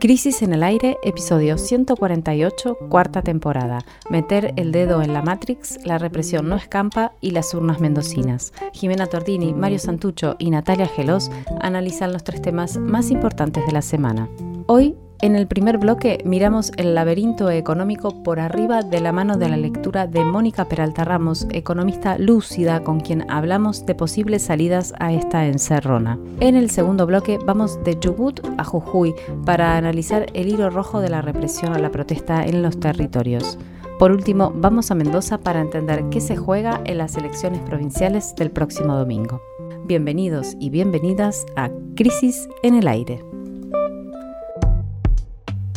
Crisis en el aire, episodio 148, cuarta temporada. Meter el dedo en la Matrix, la represión no escampa y las urnas mendocinas. Jimena Tordini, Mario Santucho y Natalia Gelos analizan los tres temas más importantes de la semana. Hoy en el primer bloque miramos el laberinto económico por arriba de la mano de la lectura de Mónica Peralta Ramos, economista lúcida con quien hablamos de posibles salidas a esta encerrona. En el segundo bloque vamos de Chubut a Jujuy para analizar el hilo rojo de la represión a la protesta en los territorios. Por último, vamos a Mendoza para entender qué se juega en las elecciones provinciales del próximo domingo. Bienvenidos y bienvenidas a Crisis en el Aire.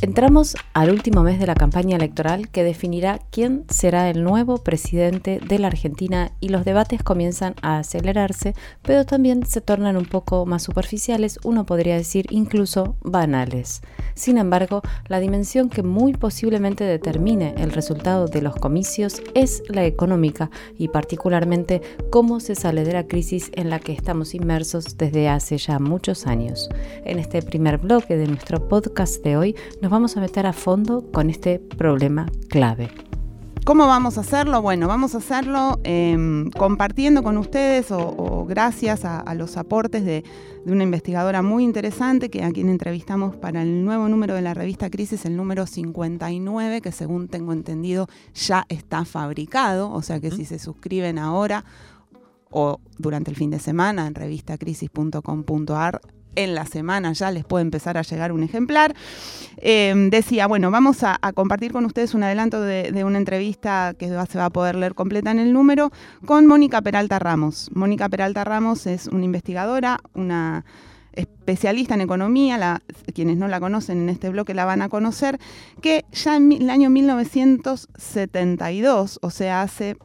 Entramos al último mes de la campaña electoral que definirá quién será el nuevo presidente de la Argentina y los debates comienzan a acelerarse, pero también se tornan un poco más superficiales, uno podría decir incluso banales. Sin embargo, la dimensión que muy posiblemente determine el resultado de los comicios es la económica y particularmente cómo se sale de la crisis en la que estamos inmersos desde hace ya muchos años. En este primer bloque de nuestro podcast de hoy nos vamos a meter a fondo con este problema clave. ¿Cómo vamos a hacerlo? Bueno, vamos a hacerlo em, compartiendo con ustedes o, gracias a, los aportes de, una investigadora muy interesante que a quien entrevistamos para el nuevo número de la revista Crisis, el número 59, que según tengo entendido ya está fabricado, o sea que si se suscriben ahora o durante el fin de semana en revistacrisis.com.ar en la semana ya les puede empezar a llegar un ejemplar. Em, decía, bueno, vamos a, compartir con ustedes un adelanto de, una entrevista que se va a poder leer completa en el número con Mónica Peralta Ramos. Mónica Peralta Ramos es una investigadora, una especialista en economía, quienes no la conocen en este bloque la van a conocer, que ya en el año 1972, o sea, hace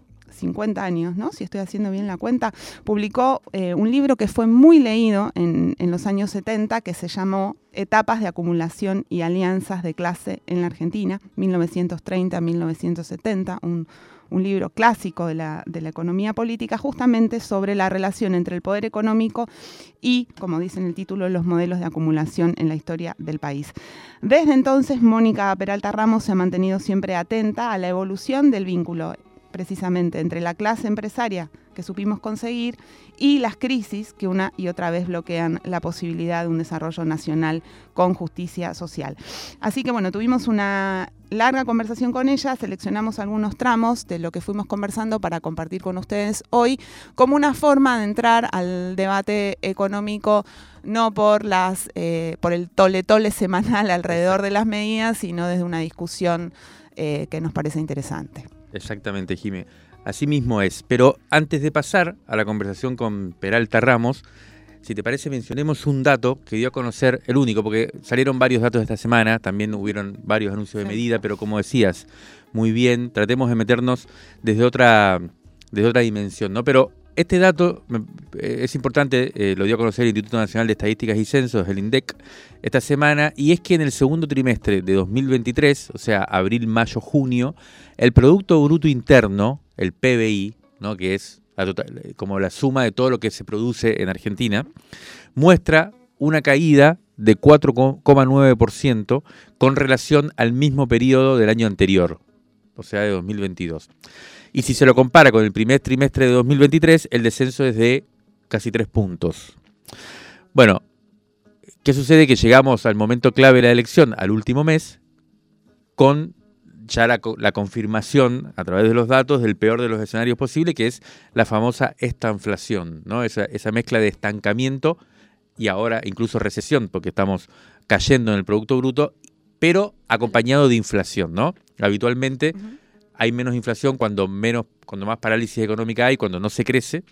50 años, ¿no? si estoy haciendo bien la cuenta, publicó eh, un libro que fue muy leído en, los años 70 que se llamó Etapas de acumulación y alianzas de clase en la Argentina, 1930-1970, un, libro clásico de la, de la, economía política, justamente sobre la relación entre el poder económico y, como dice en el título, los modelos de acumulación en la historia del país. Desde entonces, Mónica Peralta Ramos se ha mantenido siempre atenta a la evolución del vínculo precisamente entre la clase empresaria que supimos conseguir y las crisis que una y otra vez bloquean la posibilidad de un desarrollo nacional con justicia social. Así que bueno, tuvimos una larga conversación con ella, seleccionamos algunos tramos de lo que fuimos conversando para compartir con ustedes hoy como una forma de entrar al debate económico no por las eh, por el tole tole semanal alrededor de las medidas, sino desde una discusión eh, que nos parece interesante. Exactamente, Jimé. Así mismo es. Pero antes de pasar a la conversación con Peralta Ramos, si te parece, mencionemos un dato que dio a conocer, el único, porque salieron varios datos esta semana, también hubieron varios anuncios de medida, pero como decías, muy bien, tratemos de meternos desde otra, desde otra dimensión, ¿no? Pero este dato eh, es importante, eh, lo dio a conocer el Instituto Nacional de Estadísticas y Censos, el INDEC, esta semana, y es que en el segundo trimestre de 2023, o sea, abril, mayo, junio, el Producto Bruto Interno, el PBI, ¿no? que es como la suma de todo lo que se produce en Argentina, muestra una caída de 4,9% con relación al mismo periodo del año anterior, o sea, de 2022. Y si se lo compara con el primer trimestre de 2023, el descenso es de casi 3 puntos. Bueno, ¿qué sucede? Que llegamos al momento clave de la elección, al último mes, con ya la, confirmación a través de los datos del peor de los escenarios posibles, que es la famosa estanflación, ¿no? esa, esa mezcla de estancamiento y ahora incluso recesión, porque estamos cayendo en el Producto Bruto, pero acompañado de inflación. ¿no? Habitualmente hay menos inflación cuando menos, cuando más parálisis económica hay, cuando no se crece,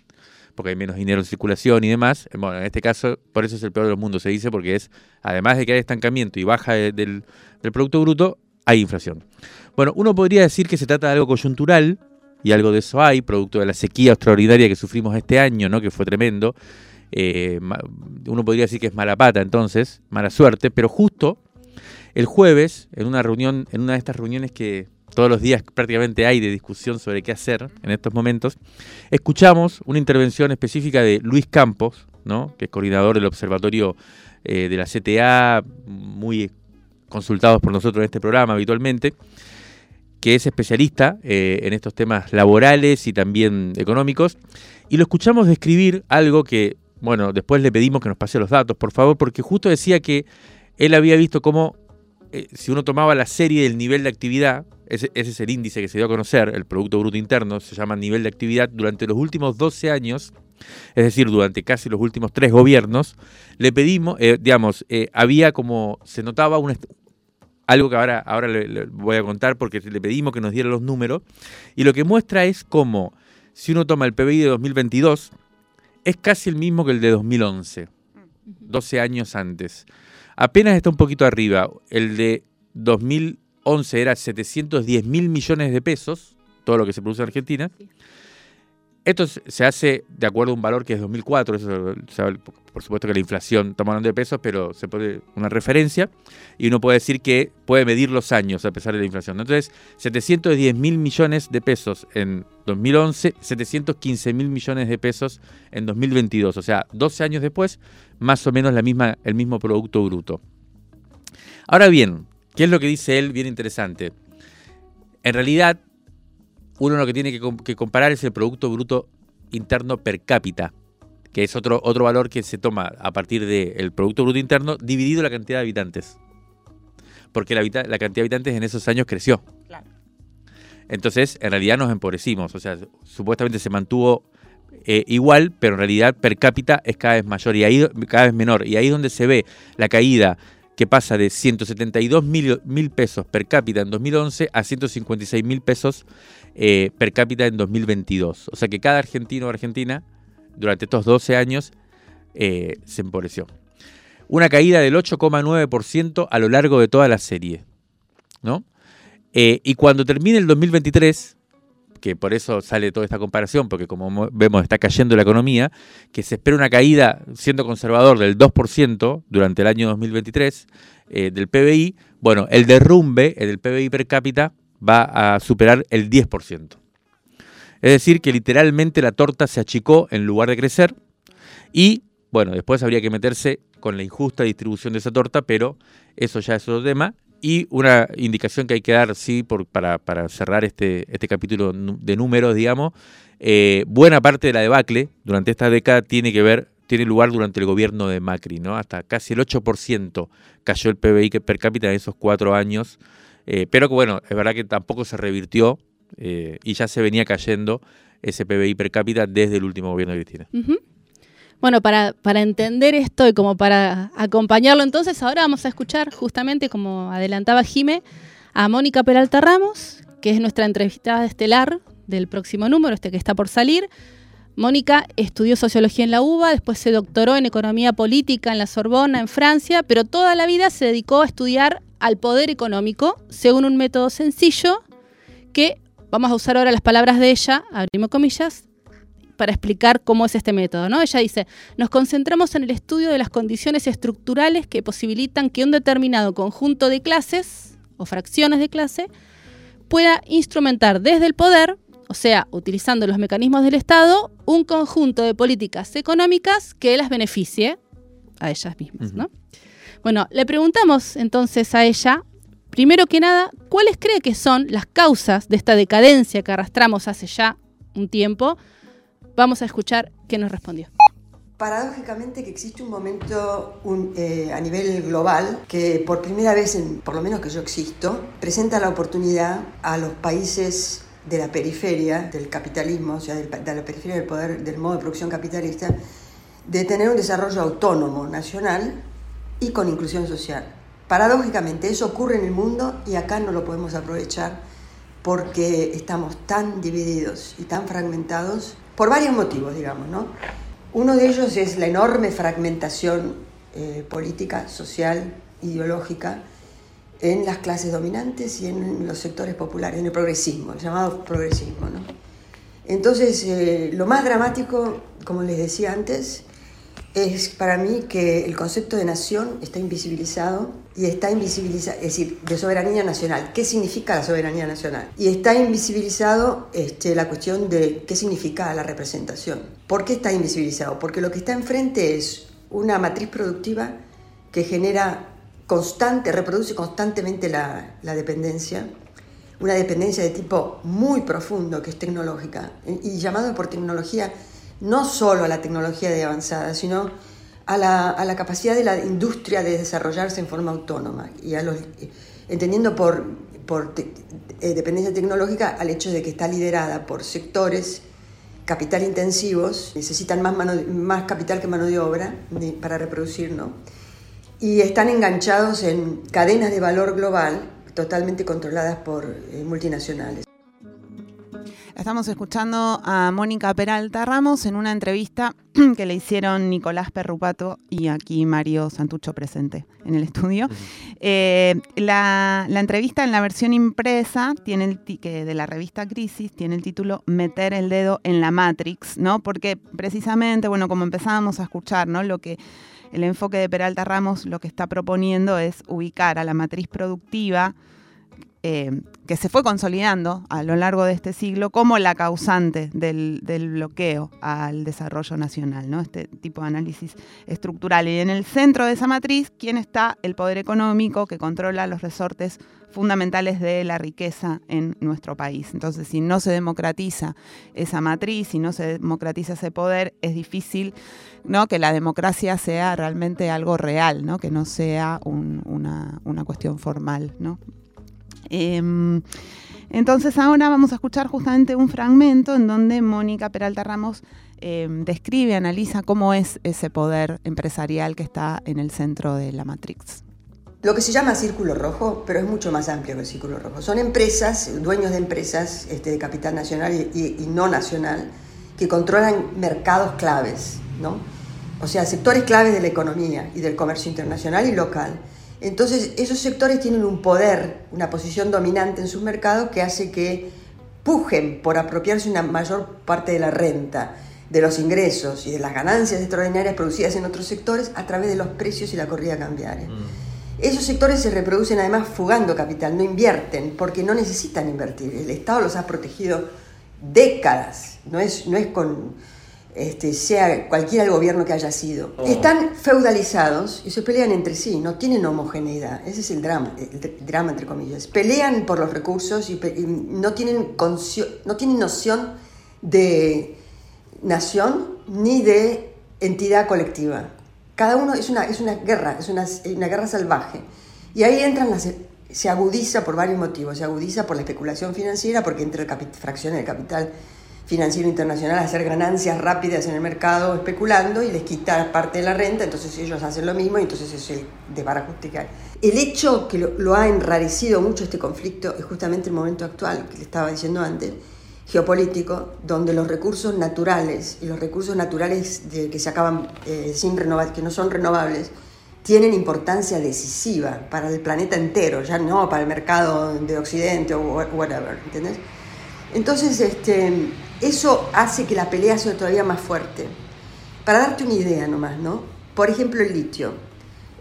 porque hay menos dinero en circulación y demás. Bueno, en este caso, por eso es el peor de los mundos, se dice, porque es, además de que hay estancamiento y baja del, Producto Bruto, hay inflación. Bueno, uno podría decir que se trata de algo coyuntural, y algo de eso hay, producto de la sequía extraordinaria que sufrimos este año, ¿no? que fue tremendo. Eh, uno podría decir que es mala pata entonces, mala suerte, pero justo el jueves, en una reunión, en una de estas reuniones que todos los días prácticamente hay de discusión sobre qué hacer en estos momentos, escuchamos una intervención específica de Luis Campos, ¿no? que es coordinador del Observatorio eh, de la CTA, muy consultados por nosotros en este programa habitualmente, que es especialista eh, en estos temas laborales y también económicos, y lo escuchamos describir algo que, bueno, después le pedimos que nos pase los datos, por favor, porque justo decía que él había visto cómo eh, si uno tomaba la serie del nivel de actividad, ese, es el índice que se dio a conocer, el Producto Bruto Interno, se llama nivel de actividad, durante los últimos 12 años, es decir, durante casi los últimos tres gobiernos, le pedimos, eh, digamos, eh, había como, se notaba un, algo que ahora, ahora le, voy a contar porque le pedimos que nos diera los números, y lo que muestra es cómo, si uno toma el PBI de 2022, es casi el mismo que el de 2011, 12 años antes. Apenas está un poquito arriba. El de 2011 era 710 mil millones de pesos, todo lo que se produce en Argentina. Esto se hace de acuerdo a un valor que es 2004, eso, por supuesto que la inflación, estamos hablando de pesos, pero se pone una referencia y uno puede decir que puede medir los años a pesar de la inflación. Entonces, 710 mil millones de pesos en 2011, 715 mil millones de pesos en 2022, o sea, 12 años después, más o menos la misma, el mismo Producto Bruto. Ahora bien, ¿qué es lo que dice él? Bien interesante. En realidad, uno lo que tiene que, comparar es el Producto Bruto Interno per cápita, que es otro, otro valor que se toma a partir del Producto Bruto Interno dividido la cantidad de habitantes. Porque la, la cantidad de habitantes en esos años creció. Entonces, en realidad nos empobrecimos. O sea, supuestamente se mantuvo eh, igual, pero en realidad per cápita es cada vez mayor y ahí cada vez menor. Y ahí es donde se ve la caída que pasa de 172 mil, pesos per cápita en 2011 a 156 mil pesos eh, per cápita en 2022. O sea que cada argentino o argentina durante estos 12 años eh, se empobreció. Una caída del 8,9% a lo largo de toda la serie. ¿no? Eh, y cuando termine el 2023, que por eso sale toda esta comparación, porque como vemos está cayendo la economía, que se espera una caída, siendo conservador, del 2% durante el año 2023 eh, del PBI, bueno, el derrumbe del PBI per cápita va a superar el 10%. Es decir, que literalmente la torta se achicó en lugar de crecer y, bueno, después habría que meterse con la injusta distribución de esa torta, pero eso ya es otro tema. Y una indicación que hay que dar, sí, por, para, para cerrar este, este capítulo de números, digamos, eh, buena parte de la debacle durante esta década tiene que ver, tiene lugar durante el gobierno de Macri, ¿no? Hasta casi el 8% cayó el PBI per cápita en esos cuatro años, eh, pero que bueno, es verdad que tampoco se revirtió eh, y ya se venía cayendo ese PBI per cápita desde el último gobierno de Cristina. Bueno, para, para entender esto y como para acompañarlo, entonces ahora vamos a escuchar justamente, como adelantaba Jime, a Mónica Peralta Ramos, que es nuestra entrevistada estelar del próximo número, este que está por salir. Mónica estudió sociología en la UBA, después se doctoró en economía política en la Sorbona, en Francia, pero toda la vida se dedicó a estudiar al poder económico según un método sencillo que, vamos a usar ahora las palabras de ella, abrimos comillas, para explicar cómo es este método. ¿no? Ella dice, nos concentramos en el estudio de las condiciones estructurales que posibilitan que un determinado conjunto de clases o fracciones de clase pueda instrumentar desde el poder, o sea, utilizando los mecanismos del Estado, un conjunto de políticas económicas que las beneficie a ellas mismas. ¿no? Bueno, le preguntamos entonces a ella, primero que nada, ¿cuáles cree que son las causas de esta decadencia que arrastramos hace ya un tiempo Vamos a escuchar qué nos respondió. Paradójicamente que existe un momento eh, a nivel global que por primera vez, en, por lo menos que yo existo, presenta la oportunidad a los países de la periferia del capitalismo, o sea, de la periferia del poder, del modo de producción capitalista, de tener un desarrollo autónomo nacional y con inclusión social. Paradójicamente eso ocurre en el mundo y acá no lo podemos aprovechar porque estamos tan divididos y tan fragmentados por varios motivos, digamos, ¿no? Uno de ellos es la enorme fragmentación eh, política, social, ideológica en las clases dominantes y en los sectores populares, en el progresismo, el llamado progresismo. ¿no? Entonces, eh, lo más dramático, como les decía antes, es para mí que el concepto de nación está invisibilizado y está invisibilizado, es decir, de soberanía nacional. ¿Qué significa la soberanía nacional? Y está invisibilizado este, la cuestión de qué significa la representación. ¿Por qué está invisibilizado? Porque lo que está enfrente es una matriz productiva que genera constante, reproduce constantemente la, la dependencia, una dependencia de tipo muy profundo que es tecnológica, y llamado por tecnología no solo a la tecnología de avanzada, sino a la, a la, capacidad de la industria de desarrollarse en forma autónoma y a entendiendo por, eh, dependencia tecnológica al hecho de que está liderada por sectores capital intensivos, necesitan más, más capital que mano de obra para reproducir, ¿no? Y están enganchados en cadenas de valor global totalmente controladas por eh, multinacionales. Estamos escuchando a Mónica Peralta Ramos en una entrevista que le hicieron Nicolás Perrupato y aquí Mario Santucho presente en el estudio. Eh, la, entrevista en la versión impresa tiene el que de la revista Crisis tiene el título Meter el dedo en la Matrix, ¿no? Porque precisamente, bueno, como empezábamos a escuchar, ¿no? Lo que el enfoque de Peralta Ramos lo que está proponiendo es ubicar a la matriz productiva eh, que se fue consolidando a lo largo de este siglo como la causante del, bloqueo al desarrollo nacional, ¿no? este tipo de análisis estructural. Y en el centro de esa matriz, ¿quién está? El poder económico que controla los resortes fundamentales de la riqueza en nuestro país. Entonces, si no se democratiza esa matriz, si no se democratiza ese poder, es difícil que la democracia sea realmente algo real, que no sea una, cuestión formal. Em, entonces ahora vamos a escuchar justamente un fragmento en donde Mónica Peralta Ramos em, describe, analiza cómo es ese poder empresarial que está en el centro de la Matrix. Lo que se llama círculo rojo, pero es mucho más amplio que el círculo rojo. Son empresas, dueños de empresas este, de capital nacional y, y, no nacional, que controlan mercados claves, ¿no? O sea, sectores claves de la economía y del comercio internacional y local entonces, esos sectores tienen un poder, una posición dominante en sus mercados que hace que pujen por apropiarse una mayor parte de la renta, de los ingresos y de las ganancias extraordinarias producidas en otros sectores a través de los precios y la corrida cambiaria. Mm. Esos sectores se reproducen además fugando capital, no invierten porque no necesitan invertir. El Estado los ha protegido décadas, no es, no es con este, sea cualquiera el gobierno que haya sido, oh. están feudalizados y se pelean entre sí, no tienen homogeneidad. Ese es el drama, el drama entre comillas. Pelean por los recursos y, no, tienen no tienen noción de nación ni de entidad colectiva. Cada uno es una, es una guerra, es una, una guerra salvaje. Y ahí entran las, se agudiza por varios motivos. Se agudiza por la especulación financiera, porque entra el fracciones de capital financiero internacional a hacer ganancias rápidas en el mercado especulando y les quita parte de la renta, entonces ellos hacen lo mismo y entonces es el desbarajuste que hay. El hecho que lo, ha enrarecido mucho este conflicto es justamente el momento actual, que le estaba diciendo antes, geopolítico, donde los recursos naturales y los recursos naturales que se acaban eh, sin renovar, que no son renovables, tienen importancia decisiva para el planeta entero, ya no para el mercado de Occidente o whatever, ¿entendés? Entonces, este, eso hace que la pelea sea todavía más fuerte. Para darte una idea nomás, ¿no? Por ejemplo, el litio.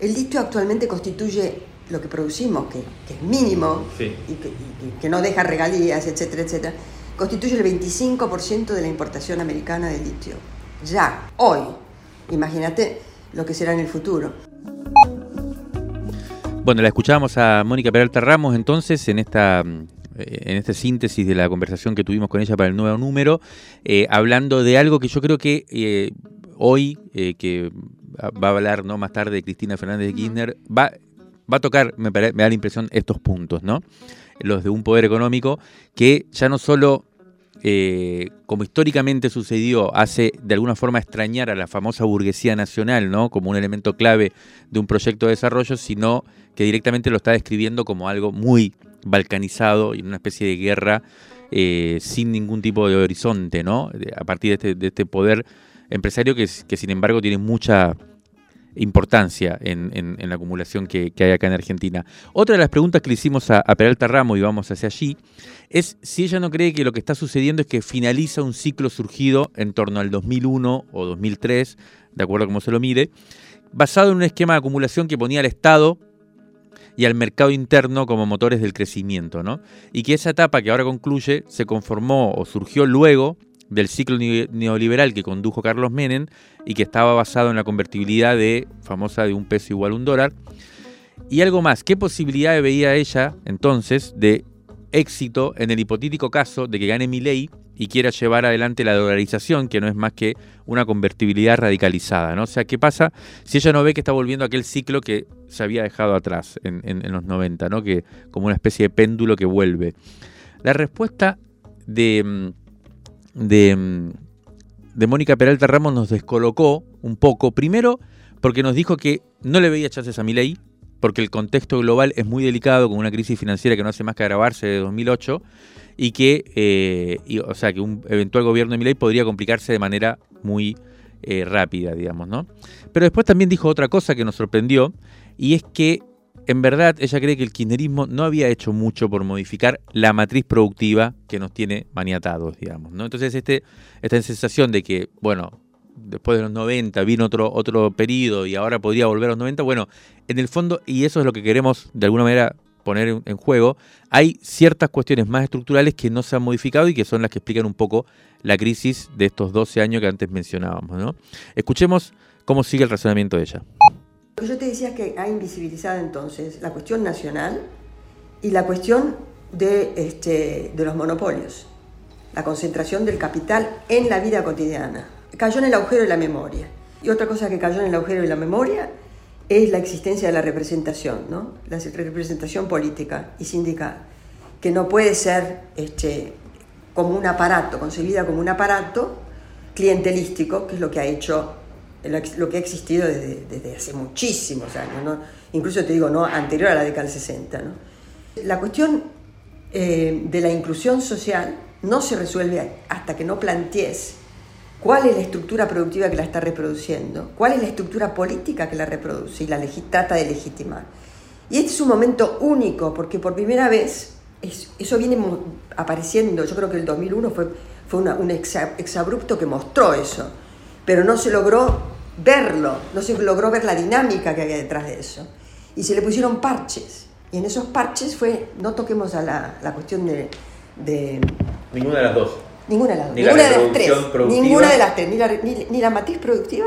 El litio actualmente constituye lo que producimos, que, es mínimo y, que, no deja regalías, etcétera, etcétera, constituye el 25% de la importación americana de litio. Ya, hoy. Imagínate lo que será en el futuro. Bueno, la escuchábamos a Mónica Peralta Ramos entonces en esta en esta síntesis de la conversación que tuvimos con ella para el nuevo número, eh, hablando de algo que yo creo que eh, hoy, eh, que va a hablar ¿no? más tarde Cristina Fernández de Kirchner, va, va a tocar, me, da la impresión, estos puntos, ¿no? Los de un poder económico que ya no solo como históricamente sucedió, hace de alguna forma extrañar a la famosa burguesía nacional, ¿no? Como un elemento clave de un proyecto de desarrollo, sino que directamente lo está describiendo como algo muy balcanizado y una especie de guerra eh, sin ningún tipo de horizonte, ¿no? A partir de este, este poder empresario que, que, sin embargo tiene mucha importancia en, la acumulación que, hay acá en Argentina. Otra de las preguntas que le hicimos a, Peralta Ramos, y vamos hacia allí, es si ella no cree que lo que está sucediendo es que finaliza un ciclo surgido en torno al 2001 o 2003, de acuerdo a cómo se lo mire, basado en un esquema de acumulación que ponía al Estado y al mercado interno como motores del crecimiento, ¿no? Y que esa etapa que ahora concluye se conformó o surgió luego del ciclo neoliberal que condujo Carlos Menem y que estaba basado en la convertibilidad de famosa de un peso igual a un dólar Y algo más, ¿qué posibilidad veía ella entonces de éxito en el hipotético caso de que gane mi ley y quiera llevar adelante la dolarización, que no es más que una convertibilidad radicalizada. ¿no? O sea, ¿qué pasa si ella no ve que está volviendo a aquel ciclo que se había dejado atrás en, los 90, ¿no? que, como una especie de péndulo que vuelve? La respuesta de, mm, de, mm, de Mónica Peralta Ramos nos descolocó un poco. Primero, porque nos dijo que no le veía chances a mi ley, porque el contexto global es muy delicado, con una crisis financiera que no hace más que agravarse de 2008 y que, eh, o sea, que un eventual gobierno de Milei podría complicarse de manera muy eh, rápida, digamos, ¿no? Pero después también dijo otra cosa que nos sorprendió y es que en verdad ella cree que el kirchnerismo no había hecho mucho por modificar la matriz productiva que nos tiene maniatados, digamos, ¿no? Entonces este, esta sensación de que, bueno, después de los 90 vino otro, otro periodo y ahora podría volver a los 90, bueno, en el fondo, y eso es lo que queremos de alguna manera poner en, juego, hay ciertas cuestiones más estructurales que no se han modificado y que son las que explican un poco la crisis de estos 12 años que antes mencionábamos. ¿no? Escuchemos cómo sigue el razonamiento de ella. Yo te decía que ha invisibilizado entonces la cuestión nacional y la cuestión de, este, de los monopolios, la concentración del capital en la vida cotidiana. Cayó en el agujero de la memoria. Y otra cosa que cayó en el agujero de la memoria es la existencia de la representación, ¿no? la representación política y sindical, que no puede ser este, como un aparato, concebida como un aparato clientelístico, que es lo que ha hecho, lo que ha existido desde, hace muchísimos años, ¿no? incluso te digo, no anterior a la década del 60. ¿no? La cuestión eh, de la inclusión social no se resuelve hasta que no plantees cuál es la estructura productiva que la está reproduciendo, cuál es la estructura política que la reproduce y la trata de legitimar. Y este es un momento único porque por primera vez eso viene apareciendo, yo creo que el 2001 fue, fue un exabrupto que mostró eso, pero no se logró verlo, no se logró ver la dinámica que había detrás de eso. Y se le pusieron parches. Y en esos parches fue, no toquemos a la, cuestión de, de... Ninguna de las dos Ninguna de las, ninguna de las tres. Ninguna de las tres. Ni la, ni, la matriz productiva,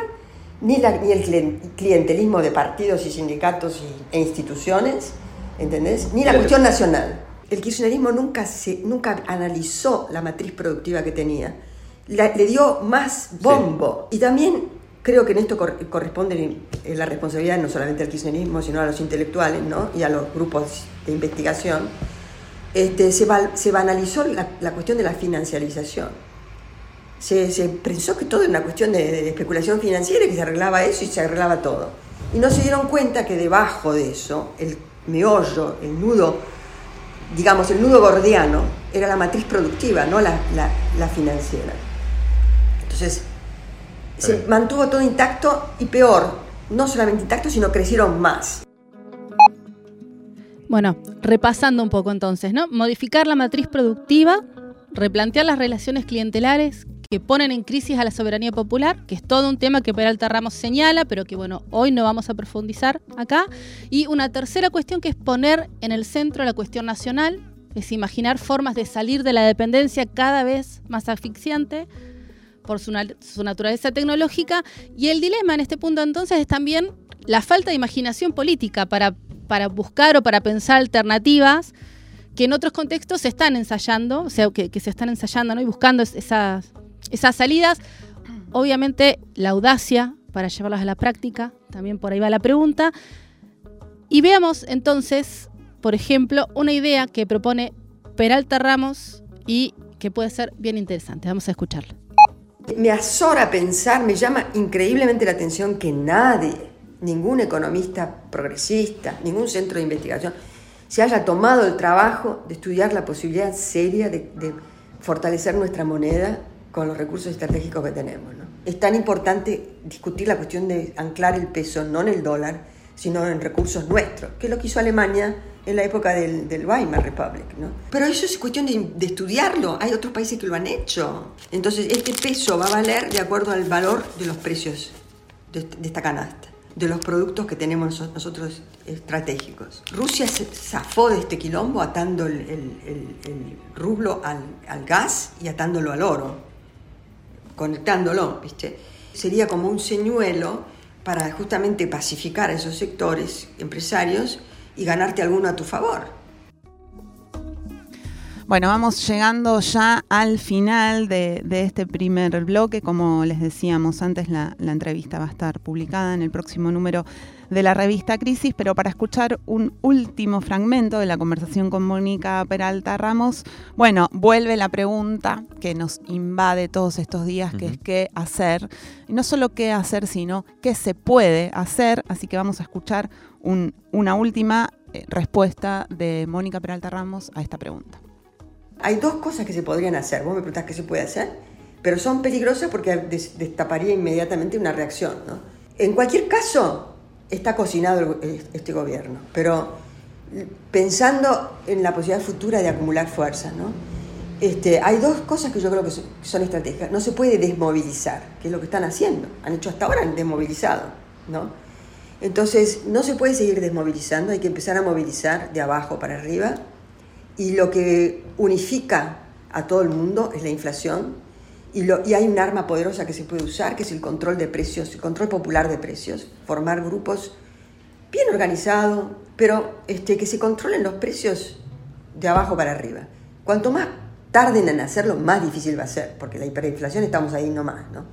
ni, la, ni el clientelismo de partidos y sindicatos e instituciones, ¿entendés? Ni la cuestión nacional. El kirchnerismo nunca, se, nunca analizó la matriz productiva que tenía. le dio más bombo. Y también creo que en esto corresponde la responsabilidad no solamente al kirchnerismo, sino a los intelectuales ¿no? y a los grupos de investigación este, se, se, banalizó la, cuestión de la financiarización. Se, pensó que todo era una cuestión de, especulación financiera y que se arreglaba eso y se arreglaba todo. Y no se dieron cuenta que debajo de eso, el meollo, el nudo, digamos, el nudo gordiano, era la matriz productiva, no la, la financiera. Entonces, se mantuvo todo intacto y peor, no solamente intacto, sino crecieron más. Bueno, repasando un poco entonces, ¿no? Modificar la matriz productiva, replantear las relaciones clientelares que ponen en crisis a la soberanía popular, que es todo un tema que Peralta Ramos señala, pero que bueno, hoy no vamos a profundizar acá. Y una tercera cuestión que es poner en el centro la cuestión nacional, es imaginar formas de salir de la dependencia cada vez más asfixiante por su, su naturaleza tecnológica. Y el dilema en este punto entonces es también la falta de imaginación política para para buscar o para pensar alternativas que en otros contextos se están ensayando, o sea, que, se están ensayando y buscando esas, esas salidas. Obviamente la audacia para llevarlas a la práctica, también por ahí va la pregunta. Y veamos entonces, por ejemplo, una idea que propone Peralta Ramos y que puede ser bien interesante. Vamos a escucharla. Me azora pensar, me llama increíblemente la atención que nadie ningún economista progresista, ningún centro de investigación se haya tomado el trabajo de estudiar la posibilidad seria de, fortalecer nuestra moneda con los recursos estratégicos que tenemos. Es tan importante discutir la cuestión de anclar el peso no en el dólar, sino en recursos nuestros, que es lo que hizo Alemania en la época del, Weimar Republic. Pero eso es cuestión de, estudiarlo, hay otros países que lo han hecho. Entonces, este peso va a valer de acuerdo al valor de los precios de esta canasta de los productos que tenemos nosotros estratégicos. Rusia se zafó de este quilombo atando el, rublo al, gas y atándolo al oro, conectándolo, ¿viste? Sería como un señuelo para justamente pacificar a esos sectores empresarios y ganarte alguno a tu favor. Bueno, vamos llegando ya al final de, este primer bloque. Como les decíamos antes, la, entrevista va a estar publicada en el próximo número de la revista Crisis, pero para escuchar un último fragmento de la conversación con Mónica Peralta Ramos, bueno, vuelve la pregunta que nos invade todos estos días, que es qué hacer. Y no solo qué hacer, sino qué se puede hacer. Así que vamos a escuchar una última eh, respuesta de Mónica Peralta Ramos a esta pregunta. Hay dos cosas que se podrían hacer. Vos me preguntás qué se puede hacer, pero son peligrosas porque destaparía inmediatamente una reacción. En cualquier caso, está cocinado este gobierno, pero pensando en la posibilidad futura de acumular fuerza, este, hay dos cosas que yo creo que son, estratégicas. No se puede desmovilizar, que es lo que están haciendo. Han hecho hasta ahora, han desmovilizado. ¿no? Entonces, no se puede seguir desmovilizando, hay que empezar a movilizar de abajo para arriba y lo que unifica a todo el mundo es la inflación y, lo, y, hay un arma poderosa que se puede usar, que es el control de precios, el control popular de precios, formar grupos bien organizados, pero este, que se controlen los precios de abajo para arriba. Cuanto más tarden en hacerlo, más difícil va a ser, porque la hiperinflación estamos ahí nomás. ¿no?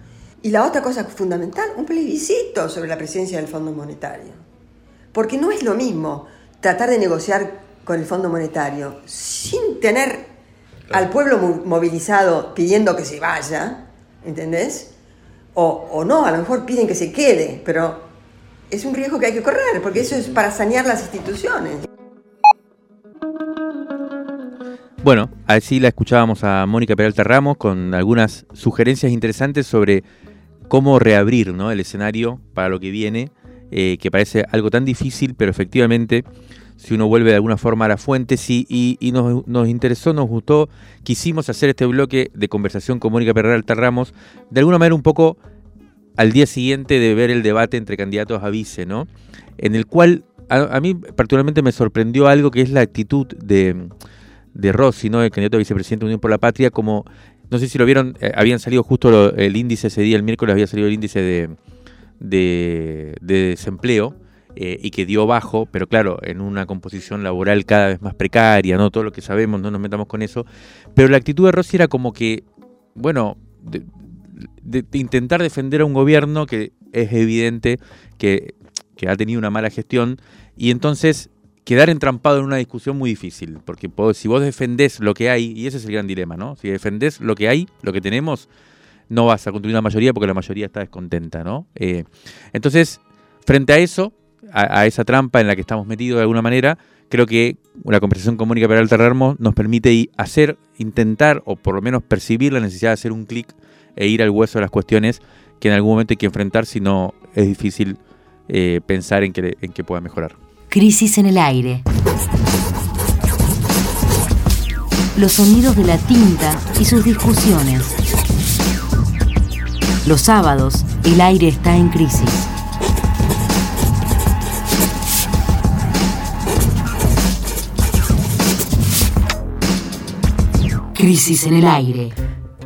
Y la otra cosa fundamental, un plebiscito sobre la presencia del Fondo Monetario. Porque no es lo mismo tratar de negociar con el Fondo Monetario, sin tener al pueblo movilizado pidiendo que se vaya, ¿entendés? O, o, no, a lo mejor piden que se quede, pero es un riesgo que hay que correr, porque eso es para sanear las instituciones. Bueno, así la escuchábamos a Mónica Peralta Ramos con algunas sugerencias interesantes sobre cómo reabrir ¿no? el escenario para lo que viene, eh, que parece algo tan difícil, pero efectivamente si uno vuelve de alguna forma a la fuente, sí, y, nos, interesó, nos gustó, quisimos hacer este bloque de conversación con Mónica Peralta Ramos, de alguna manera un poco al día siguiente de ver el debate entre candidatos a vice, ¿no? En el cual a, mí particularmente me sorprendió algo que es la actitud de, de Rossi, ¿no? El candidato a vicepresidente de Unión por la Patria, como, no sé si lo vieron, eh, habían salido justo el índice ese día, el miércoles había salido el índice de, de desempleo, eh, y que dio bajo, pero claro, en una composición laboral cada vez más precaria, ¿no? Todo lo que sabemos, no nos metamos con eso. Pero la actitud de Rossi era como que, bueno, de, intentar defender a un gobierno que es evidente que, ha tenido una mala gestión y entonces quedar entrampado en una discusión muy difícil, porque si vos defendés lo que hay, y ese es el gran dilema, ¿no? Si defendés lo que hay, lo que tenemos, no vas a construir una mayoría porque la mayoría está descontenta, ¿no? Eh, entonces, frente a eso, a, esa trampa en la que estamos metidos de alguna manera, creo que la conversación con Mónica Peralta Ramos nos permite hacer, intentar o por lo menos percibir la necesidad de hacer un clic e ir al hueso de las cuestiones que en algún momento hay que enfrentar, si no es difícil eh, pensar en que, en que pueda mejorar. Crisis en el aire. Los sonidos de la tinta y sus discusiones. Los sábados, el aire está en crisis. Crisis en el aire.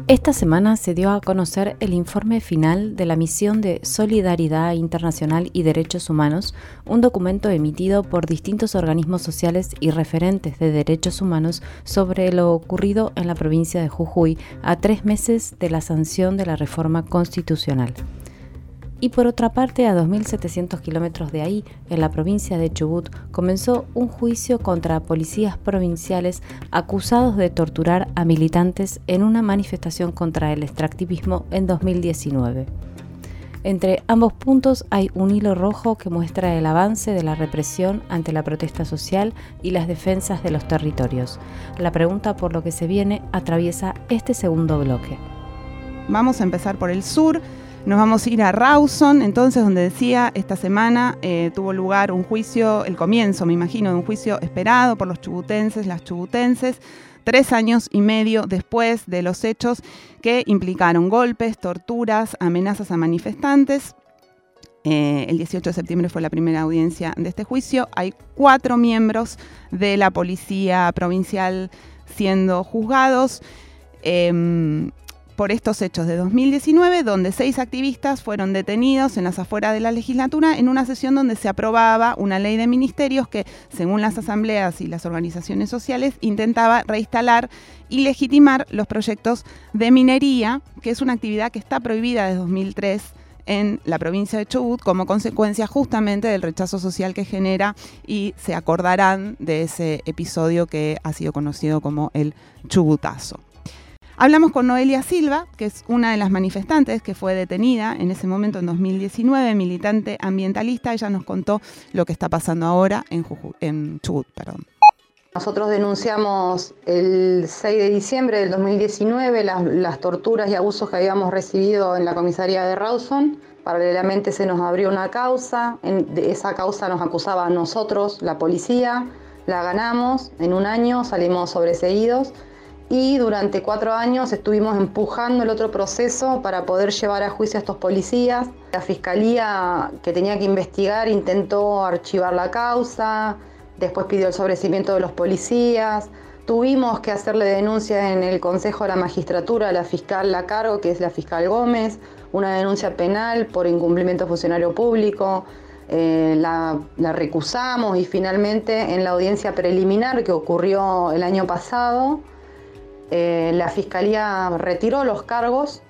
Esta semana se dio a conocer el informe final de la misión de Solidaridad Internacional y Derechos Humanos, un documento emitido por distintos organismos sociales y referentes de derechos humanos sobre lo ocurrido en la provincia de Jujuy a tres meses de la sanción de la reforma constitucional y por otra parte a 2.700 kilómetros de ahí, en la provincia de Chubut, comenzó un juicio contra policías provinciales acusados de torturar a militantes en una manifestación contra el extractivismo en 2019. Entre ambos puntos hay un hilo rojo que muestra el avance de la represión ante la protesta social y las defensas de los territorios. La pregunta por lo que se viene atraviesa este segundo bloque. Vamos a empezar por el sur. Nos vamos a ir a Rawson, entonces, donde decía, esta semana eh, tuvo lugar un juicio, el comienzo, me imagino, de un juicio esperado por los chubutenses, las chubutenses, tres años y medio después de los hechos que implicaron golpes, torturas, amenazas a manifestantes. Eh, el 18 de septiembre fue la primera audiencia de este juicio. Hay cuatro miembros de la policía provincial siendo juzgados. Em, por estos hechos de 2019, donde seis activistas fueron detenidos en las afueras de la legislatura en una sesión donde se aprobaba una ley de ministerios que, según las asambleas y las organizaciones sociales, intentaba reinstalar y legitimar los proyectos de minería, que es una actividad que está prohibida desde 2003 en la provincia de Chubut como consecuencia justamente del rechazo social que genera y se acordarán de ese episodio que ha sido conocido como el Chubutazo. Hablamos con Noelia Silva, que es una de las manifestantes que fue detenida en ese momento en 2019, militante ambientalista. Ella nos contó lo que está pasando ahora en, Chubut. Nosotros denunciamos el 6 de diciembre del 2019 las, torturas y abusos que habíamos recibido en la comisaría de Rawson. Paralelamente se nos abrió una causa, en, de esa causa nos acusaba nosotros, la policía, la ganamos, en un año salimos sobreseídos y durante cuatro años estuvimos empujando el otro proceso para poder llevar a juicio a estos policías. La fiscalía que tenía que investigar intentó archivar la causa, después pidió el sobrecimiento de los policías. Tuvimos que hacerle denuncia en el Consejo de la Magistratura a la fiscal a cargo, que es la fiscal Gómez, una denuncia penal por incumplimiento funcionario público. Eh, la, recusamos y finalmente en la audiencia preliminar que ocurrió el año pasado, eh, la Fiscalía retiró los cargos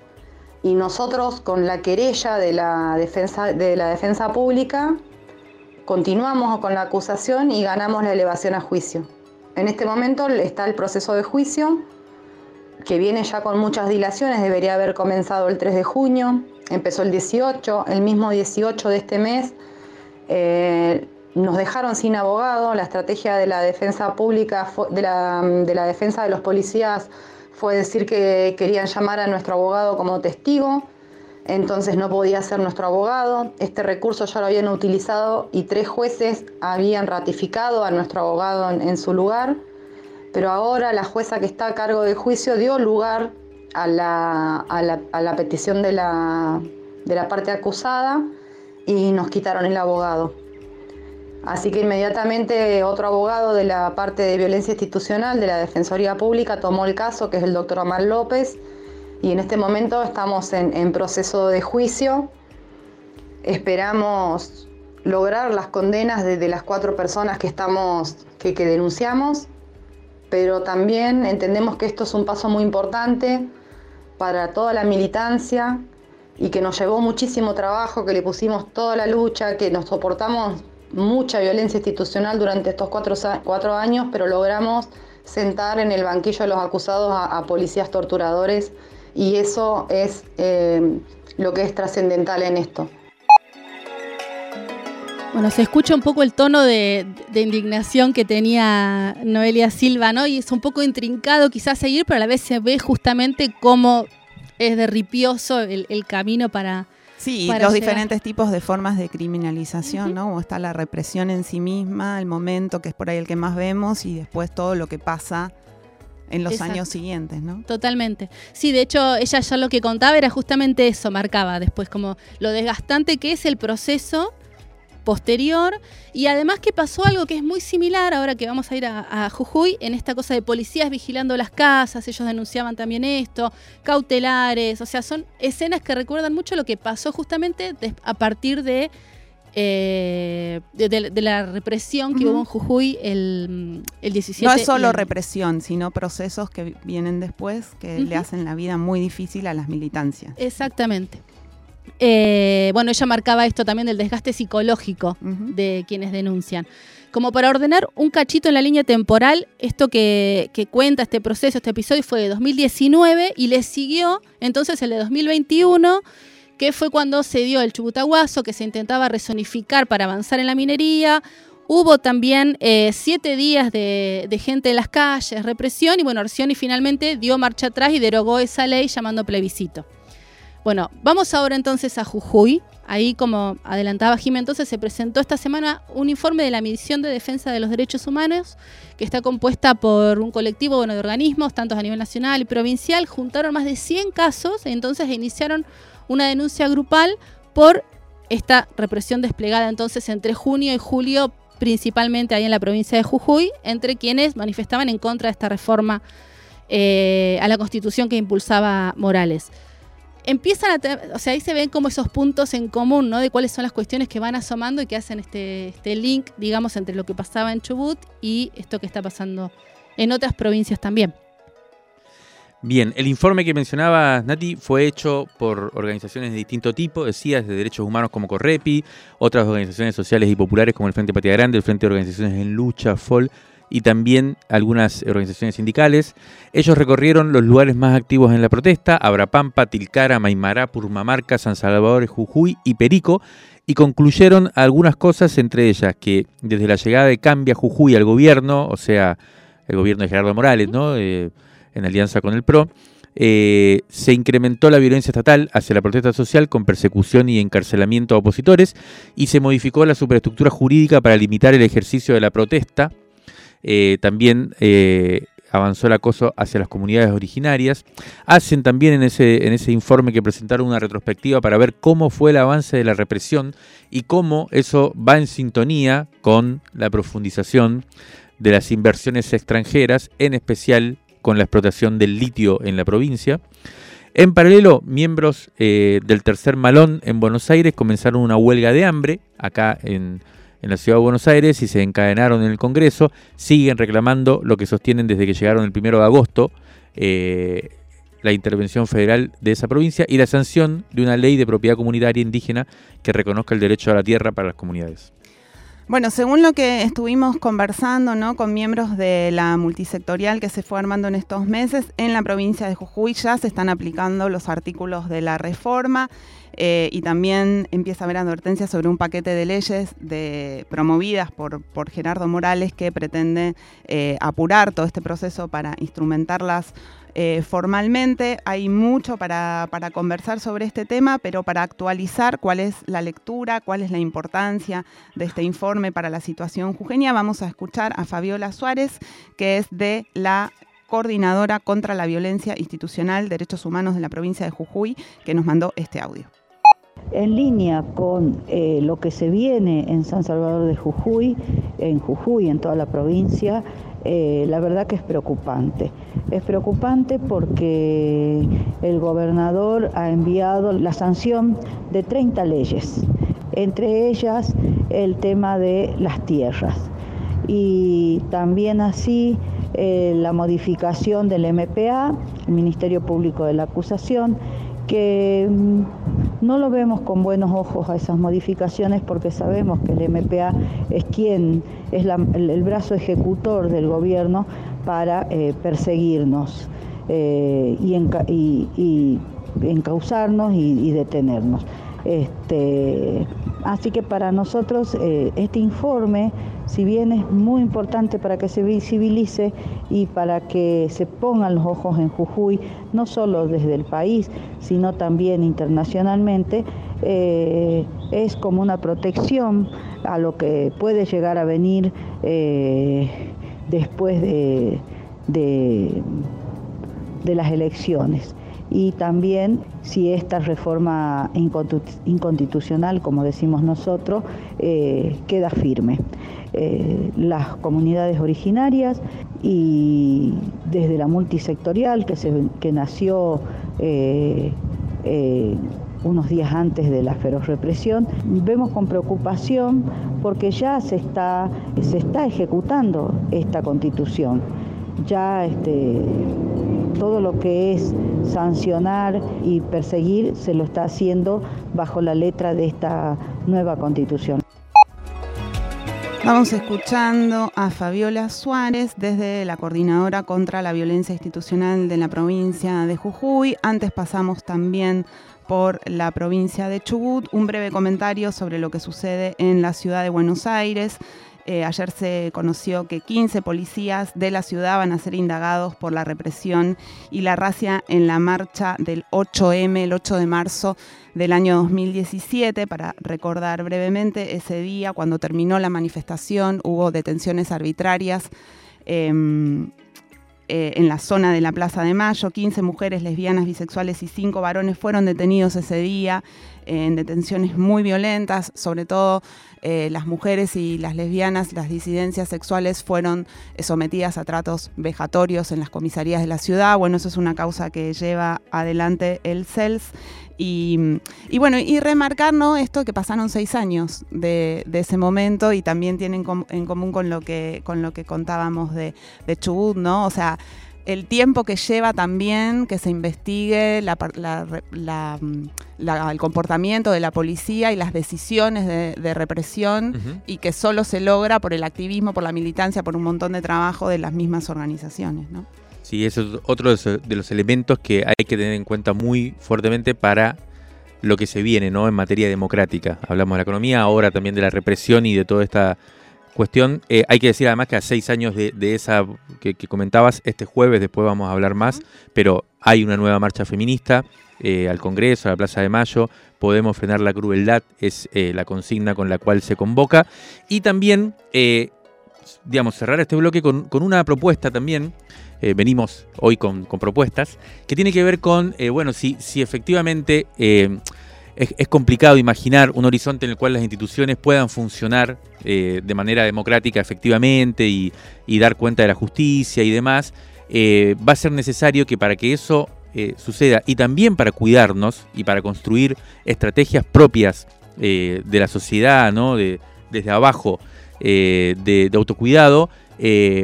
y nosotros con la querella de la defensa, de la defensa pública Continuamos con la acusación y ganamos la elevación a juicio. En este momento está el proceso de juicio, que viene ya con muchas dilaciones, debería haber comenzado el 3 de junio, empezó el 18, el mismo 18 de este mes. Eh, nos dejaron sin abogado, la estrategia de la defensa pública, de la, de la defensa de los policías fue decir que querían llamar a nuestro abogado como testigo entonces no podía ser nuestro abogado. Este recurso ya lo habían utilizado y tres jueces habían ratificado a nuestro abogado en, su lugar, pero ahora la jueza que está a cargo del juicio dio lugar a la, petición de la, de la parte acusada y nos quitaron el abogado. Así que inmediatamente otro abogado de la parte de violencia institucional de la Defensoría Pública tomó el caso, que es el doctor Omar López, y en este momento estamos en, proceso de juicio. Esperamos lograr las condenas de, las cuatro personas que, estamos, que, denunciamos, pero también entendemos que esto es un paso muy importante para toda la militancia y que nos llevó muchísimo trabajo, que le pusimos toda la lucha, que nos soportamos mucha violencia institucional durante estos cuatro, años, pero logramos sentar en el banquillo de los acusados a policías torturadores y eso es eh, lo que es trascendental en esto. Bueno, se escucha un poco el tono de, indignación que tenía Noelia Silva, ¿no? Y es un poco intrincado quizás seguir, pero a la vez se ve justamente cómo es derripioso el, el camino para... Sí, los diferentes tipos de formas de criminalización, ¿no? Como está la represión en sí misma, el momento que es por ahí el que más vemos y después todo lo que pasa en los años siguientes, ¿no? Totalmente. Sí, de hecho, ella ya lo que contaba era justamente eso, marcaba después como lo desgastante que es el proceso posterior y además que pasó algo que es muy similar ahora que vamos a ir a, Jujuy en esta cosa de policías vigilando las casas, ellos denunciaban también esto, cautelares, o sea, son escenas que recuerdan mucho lo que pasó justamente a partir de eh, de, la represión que hubo en Jujuy el, el 17. No es solo represión, sino procesos que vienen después que le hacen la vida muy difícil a las militancias. Exactamente. Eh, bueno, ella marcaba esto también del desgaste psicológico de quienes denuncian. Como para ordenar un cachito en la línea temporal, esto que, que, cuenta este proceso, este episodio fue de 2019 y le siguió entonces el de 2021 que fue cuando se dio el chubutaguazo, que se intentaba resonificar para avanzar en la minería. Hubo también eh, siete días de, gente en las calles, represión, y bueno, Orsioni finalmente dio marcha atrás y derogó esa ley llamando plebiscito. Bueno, vamos ahora entonces a Jujuy. Ahí, como adelantaba Jiménez, entonces se presentó esta semana un informe de la Misión de Defensa de los Derechos Humanos, que está compuesta por un colectivo de organismos, tanto a nivel nacional y provincial. Juntaron más de 100 casos, entonces iniciaron una denuncia grupal por esta represión desplegada entonces entre junio y julio, principalmente ahí en la provincia de Jujuy, entre quienes manifestaban en contra de esta reforma eh, a la constitución que impulsaba Morales. Empiezan a, o sea, ahí se ven como esos puntos en común, ¿no? De cuáles son las cuestiones que van asomando y que hacen este, este link, digamos, entre lo que pasaba en Chubut y esto que está pasando en otras provincias también. Bien, el informe que mencionaba Nati fue hecho por organizaciones de distinto tipo, decías, de derechos humanos como Correpi, otras organizaciones sociales y populares como el Frente Patria Grande, el Frente de Organizaciones en Lucha, FOL, y también algunas organizaciones sindicales. Ellos recorrieron los lugares más activos en la protesta, Abrapampa, Tilcara, Maimará, Purmamarca, San Salvador, Jujuy y Perico, y concluyeron algunas cosas, entre ellas que desde la llegada de Cambia Jujuy al gobierno, o sea, el gobierno de Gerardo Morales, ¿no? Eh, en alianza con el PRO, eh, se incrementó la violencia estatal hacia la protesta social con persecución y encarcelamiento a opositores y se modificó la superestructura jurídica para limitar el ejercicio de la protesta. Eh, también eh, avanzó el acoso hacia las comunidades originarias. Hacen también en ese, en ese informe que presentaron una retrospectiva para ver cómo fue el avance de la represión y cómo eso va en sintonía con la profundización de las inversiones extranjeras, en especial con la explotación del litio en la provincia. En paralelo, miembros eh, del tercer malón en Buenos Aires comenzaron una huelga de hambre acá en, la ciudad de Buenos Aires y se encadenaron en el Congreso. Siguen reclamando lo que sostienen desde que llegaron el primero de agosto, eh, la intervención federal de esa provincia y la sanción de una ley de propiedad comunitaria indígena que reconozca el derecho a la tierra para las comunidades. Bueno, según lo que estuvimos conversando ¿no? con miembros de la multisectorial que se fue armando en estos meses, en la provincia de Jujuy ya se están aplicando los artículos de la reforma eh, y también empieza a haber advertencias sobre un paquete de leyes promovidas por, Gerardo Morales que pretende eh, apurar todo este proceso para instrumentarlas eh, formalmente hay mucho para, conversar sobre este tema, pero para actualizar cuál es la lectura, cuál es la importancia de este informe para la situación jujeña, vamos a escuchar a Fabiola Suárez, que es de la coordinadora contra la violencia institucional, derechos humanos de la provincia de Jujuy, que nos mandó este audio. En línea con eh, lo que se viene en San Salvador de Jujuy, en Jujuy, en toda la provincia, eh, la verdad que es preocupante. Es preocupante porque el gobernador ha enviado la sanción de 30 leyes, entre ellas el tema de las tierras y también así eh, la modificación del MPA, el Ministerio Público de la Acusación, que mm, no lo vemos con buenos ojos a esas modificaciones porque sabemos que el MPA es quien es el, brazo ejecutor del gobierno para eh, perseguirnos eh, y, encauzarnos y, detenernos. Este, así que para nosotros eh, este informe si bien es muy importante para que se visibilice y para que se pongan los ojos en Jujuy, no solo desde el país, sino también internacionalmente, eh, es como una protección a lo que puede llegar a venir eh, después de, las elecciones y también si esta reforma inconstitucional, como decimos nosotros, eh, queda firme. Eh, las comunidades originarias y desde la multisectorial que, nació eh, unos días antes de la feroz represión, vemos con preocupación porque ya se está, se está ejecutando esta constitución. Ya este, todo lo que es sancionar y perseguir se lo está haciendo bajo la letra de esta nueva constitución. Vamos escuchando a Fabiola Suárez desde la Coordinadora contra la Violencia Institucional de la provincia de Jujuy. Antes pasamos también por la provincia de Chubut. Un breve comentario sobre lo que sucede en la ciudad de Buenos Aires. Eh, ayer se conoció que 15 policías de la ciudad van a ser indagados por la represión y la racia en la marcha del 8M, el 8 de marzo del año 2017. Para recordar brevemente, ese día, cuando terminó la manifestación, hubo detenciones arbitrarias. Em, eh, en la zona de la Plaza de Mayo. 15 mujeres lesbianas, bisexuales y 5 varones fueron detenidos ese día en detenciones muy violentas, sobre todo eh, las mujeres y las lesbianas, las disidencias sexuales fueron sometidas a tratos vejatorios en las comisarías de la ciudad. Bueno, eso es una causa que lleva adelante el CELS. Y, bueno, y remarcar ¿no? esto que pasaron seis años de, ese momento y también tienen en común con lo que, con lo que contábamos de Chubut, ¿no? O sea, el tiempo que lleva también que se investigue mm, el comportamiento de la policía y las decisiones de, represión y que solo se logra por el activismo, por la militancia, por un montón de trabajo de las mismas organizaciones. ¿no? Sí, eso es otro de los elementos que hay que tener en cuenta muy fuertemente para lo que se viene ¿no? en materia democrática. Hablamos de la economía, ahora también de la represión y de toda esta cuestión. Eh, hay que decir además que a seis años de, esa que, comentabas, este jueves, después vamos a hablar más, pero hay una nueva marcha feminista eh, al Congreso, a la Plaza de Mayo. Podemos frenar la crueldad, es eh, la consigna con la cual se convoca. Y también, digamos, cerrar este bloque con, una propuesta también. venimos hoy con, propuestas que tiene que ver con, bueno, si, si efectivamente es, complicado imaginar un horizonte en el cual las instituciones puedan funcionar eh, de manera democrática efectivamente y, dar cuenta de la justicia y demás. Eh, va a ser necesario que para que eso eh, suceda y también para cuidarnos y para construir estrategias propias de la sociedad, ¿no? de, desde abajo, de, autocuidado,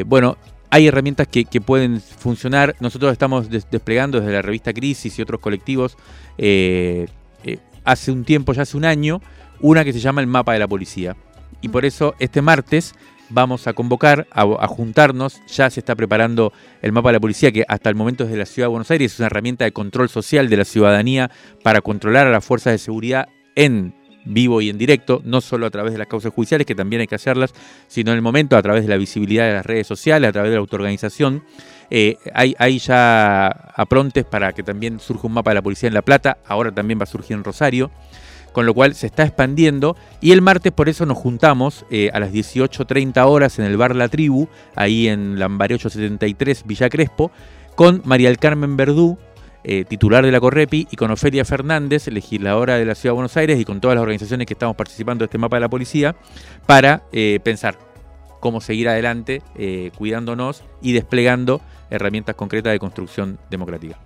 bueno, hay herramientas que, pueden funcionar. Nosotros estamos desplegando desde la revista Crisis y otros colectivos hace un tiempo, ya hace un año, una que se llama el mapa de la policía. Y por eso este martes vamos a convocar, a, juntarnos, ya se está preparando el mapa de la policía, que hasta el momento es de la Ciudad de Buenos Aires, es una herramienta de control social de la ciudadanía para controlar a las fuerzas de seguridad en vivo y en directo, no solo a través de las causas judiciales, que también hay que hacerlas, sino en el momento a través de la visibilidad de las redes sociales, a través de la autoorganización. Eh, hay, hay, ya aprontes para que también surja un mapa de la policía en La Plata, ahora también va a surgir en Rosario, con lo cual se está expandiendo y el martes por eso nos juntamos eh, a las 18.30 horas en el bar La Tribu, ahí en Lambaré 873 Villa Crespo, con María del Carmen Verdú, eh, titular de la Correpi, y con Ofelia Fernández, legisladora de la Ciudad de Buenos Aires, y con todas las organizaciones que estamos participando de este mapa de la policía, para pensar cómo seguir adelante cuidándonos y desplegando herramientas concretas de construcción democrática.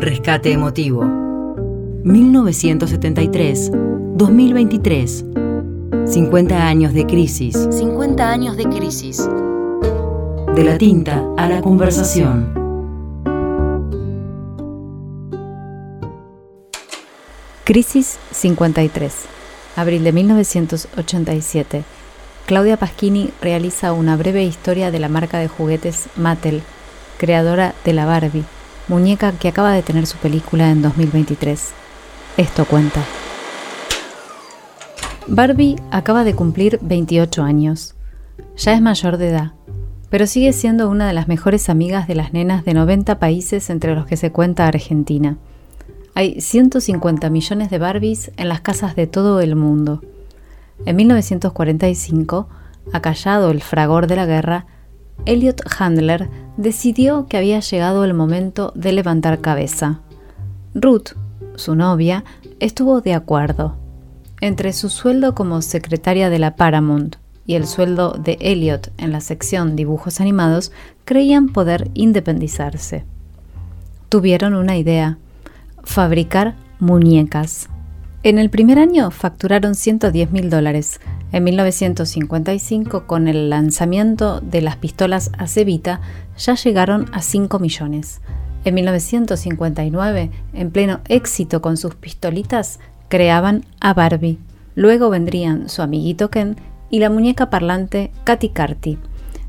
Rescate emotivo. 1973-2023. 50 años de crisis. 50 años de crisis. De la tinta a la conversación. Crisis 53. Abril de 1987. Claudia Pasquini realiza una breve historia de la marca de juguetes Mattel, creadora de la Barbie, muñeca que acaba de tener su película en 2023. Esto cuenta. Barbie acaba de cumplir 28 años. Ya es mayor de edad, pero sigue siendo una de las mejores amigas de las nenas de 90 países entre los que se cuenta Argentina. Hay 150 millones de Barbies en las casas de todo el mundo. En 1945, acallado el fragor de la guerra, Elliot Handler decidió que había llegado el momento de levantar cabeza. Ruth, su novia, estuvo de acuerdo. Entre su sueldo como secretaria de la Paramount y el sueldo de Elliot en la sección dibujos animados, creían poder independizarse. Tuvieron una idea, fabricar muñecas. En el primer año facturaron 110 mil dólares. En 1955, con el lanzamiento de las pistolas Acevita, ya llegaron a 5 millones. En 1959, en pleno éxito con sus pistolitas, creaban a Barbie. Luego vendrían su amiguito Ken y la muñeca parlante Katy Carty.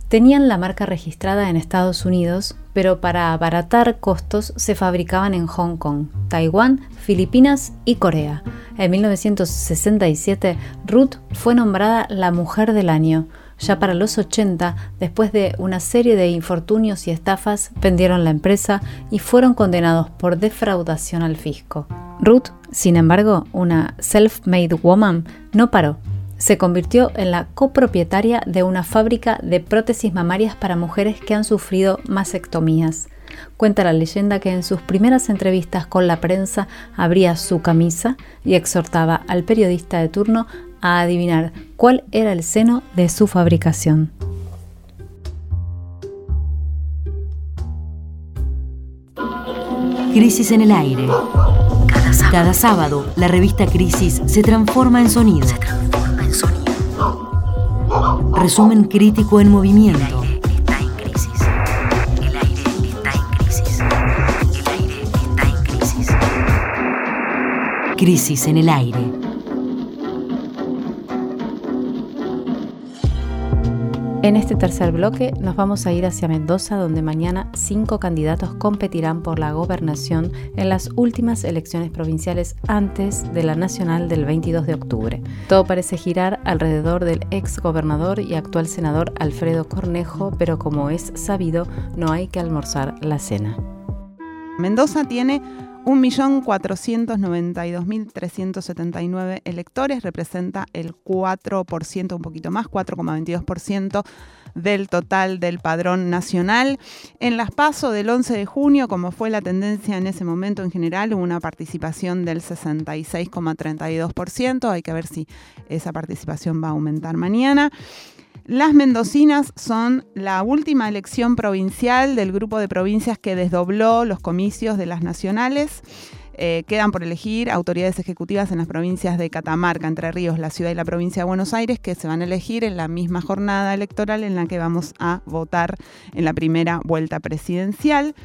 Tenían la marca registrada en Estados Unidos, pero para abaratar costos se fabricaban en Hong Kong, Taiwán, Filipinas y Corea. En 1967, Ruth fue nombrada la Mujer del Año. Ya para los 80, después de una serie de infortunios y estafas, vendieron la empresa y fueron condenados por defraudación al fisco. Ruth, sin embargo, una self-made woman, no paró se convirtió en la copropietaria de una fábrica de prótesis mamarias para mujeres que han sufrido mastectomías. Cuenta la leyenda que en sus primeras entrevistas con la prensa abría su camisa y exhortaba al periodista de turno a adivinar cuál era el seno de su fabricación. Crisis en el aire. Cada sábado. la revista Crisis se transforma en sonido. En movimiento. está en crisis. El aire está en crisis. El aire está en crisis. Crisis en el aire. En este tercer bloque nos vamos a ir hacia Mendoza, donde mañana cinco candidatos competirán por la gobernación en las últimas elecciones provinciales antes de la nacional del 22 de octubre. Todo parece girar alrededor del ex gobernador y actual senador Alfredo Cornejo, pero como es sabido, no hay que almorzar la cena. Mendoza tiene 1.492.379 electores, representa el 4%, un poquito más, 4,22% del total del padrón nacional. En las PASO del 11 de junio, como fue la tendencia en ese momento en general, hubo una participación del 66,32%. Hay que ver si esa participación va a aumentar mañana. Las mendocinas son la última elección provincial del grupo de provincias que desdobló los comicios de las nacionales. Eh, quedan por elegir autoridades ejecutivas en las provincias de Catamarca, Entre Ríos, la ciudad y la provincia de Buenos Aires, que se van a elegir en la misma jornada electoral en la que vamos a votar en la primera vuelta presidencial.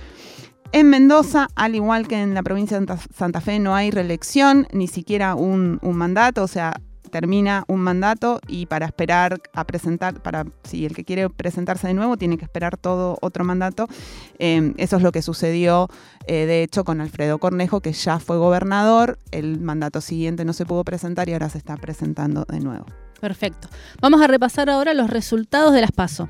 En Mendoza, al igual que en la provincia de Santa Fe, no hay reelección, ni siquiera un, un mandato, o sea, termina un mandato y para esperar a presentar, para si el que quiere presentarse de nuevo tiene que esperar todo otro mandato. Em, eso es lo que sucedió, eh, de hecho, con Alfredo Cornejo, que ya fue gobernador, el mandato siguiente no se pudo presentar y ahora se está presentando de nuevo. Perfecto. Vamos a repasar ahora los resultados de las PASO.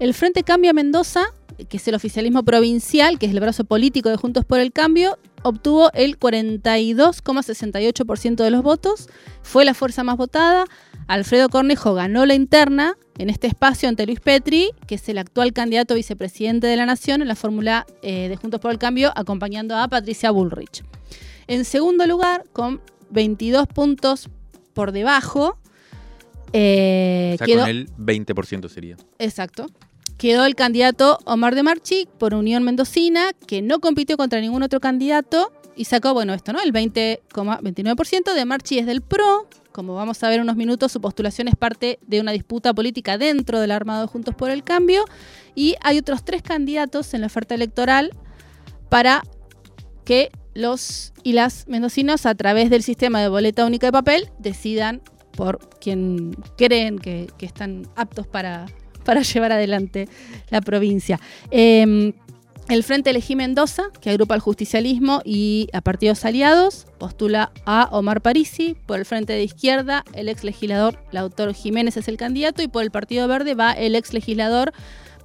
El Frente Cambia Mendoza, que es el oficialismo provincial, que es el brazo político de Juntos por el Cambio, obtuvo el 42,68% de los votos, fue la fuerza más votada. Alfredo Cornejo ganó la interna en este espacio ante Luis Petri, que es el actual candidato vicepresidente de la Nación en la fórmula eh, de Juntos por el Cambio, acompañando a Patricia Bullrich. En segundo lugar, con 22 puntos por debajo. Eh, o sea, con el 20% sería. Exacto quedó el candidato Omar de Marchi por Unión Mendocina, que no compitió contra ningún otro candidato y sacó, bueno, esto, ¿no? El 20,29%. De Marchi es del PRO. Como vamos a ver en unos minutos, su postulación es parte de una disputa política dentro del armado Juntos por el Cambio. Y hay otros tres candidatos en la oferta electoral para que los y las mendocinos, a través del sistema de boleta única de papel, decidan por quien creen que están aptos para, para llevar adelante la provincia. Em, el Frente Elegí Mendoza, que agrupa al justicialismo y a partidos aliados, postula a Omar Parisi. Por el Frente de Izquierda, el ex legislador Lautaro Jiménez es el candidato. Y por el Partido Verde va el ex legislador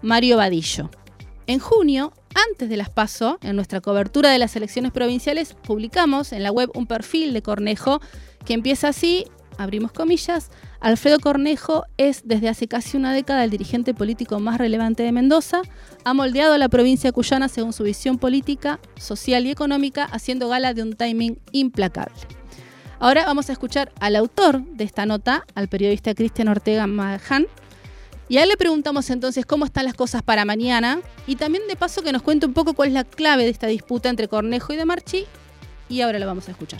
Mario Vadillo. En junio, antes de las PASO, en nuestra cobertura de las elecciones provinciales, publicamos en la web un perfil de Cornejo que empieza así, abrimos comillas, Alfredo Cornejo es desde hace casi una década el dirigente político más relevante de Mendoza, ha moldeado a la provincia cuyana según su visión política, social y económica, haciendo gala de un timing implacable. Ahora vamos a escuchar al autor de esta nota, al periodista Cristian Ortega Majan, y a él le preguntamos entonces cómo están las cosas para mañana y también de paso que nos cuente un poco cuál es la clave de esta disputa entre Cornejo y De Marchi y ahora lo vamos a escuchar.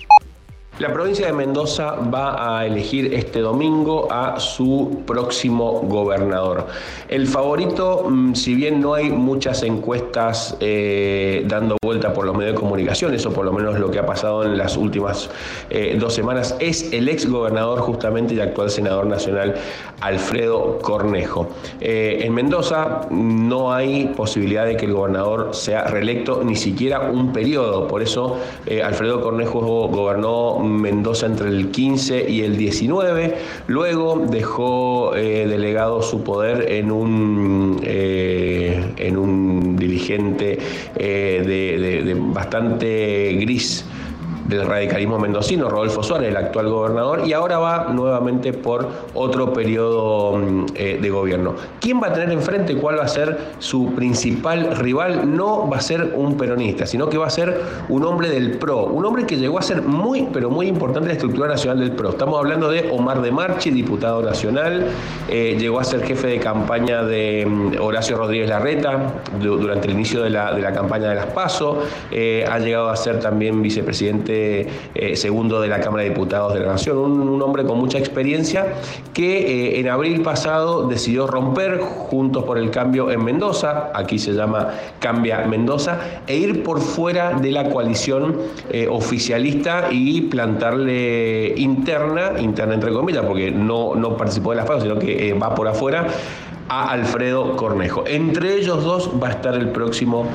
La provincia de Mendoza va a elegir este domingo a su próximo gobernador. El favorito, mm, si bien no hay muchas encuestas eh, dando vuelta por los medios de comunicación, eso por lo menos lo que ha pasado en las últimas eh, dos semanas, es el ex gobernador justamente y actual senador nacional Alfredo Cornejo. Eh, en Mendoza no hay posibilidad de que el gobernador sea reelecto ni siquiera un periodo, por eso Alfredo Cornejo gobernó Mendoza entre el 15 y el 19. Luego dejó eh, delegado su poder en un, eh, en un dirigente eh, de, bastante gris del radicalismo mendocino, Rodolfo Suárez, el actual gobernador, y ahora va nuevamente por otro periodo mm, eh, de gobierno. ¿Quién va a tener enfrente? ¿Cuál va a ser su principal rival? No va a ser un peronista, sino que va a ser un hombre del PRO, un hombre que llegó a ser muy, pero muy importante en la estructura nacional del PRO. Estamos hablando de Omar de Marchi, diputado nacional, eh, llegó a ser jefe de campaña de mm, Horacio Rodríguez Larreta durante el inicio de la, campaña de las PASO, eh, ha llegado a ser también vicepresidente eh, segundo de la Cámara de Diputados de la Nación, un, hombre con mucha experiencia que en abril pasado decidió romper Juntos por el Cambio en Mendoza, aquí se llama Cambia Mendoza, e ir por fuera de la coalición oficialista y plantarle interna, interna entre comillas, porque no, no participó de las PASO, sino que va por afuera, a Alfredo Cornejo. Entre ellos dos va a estar el próximo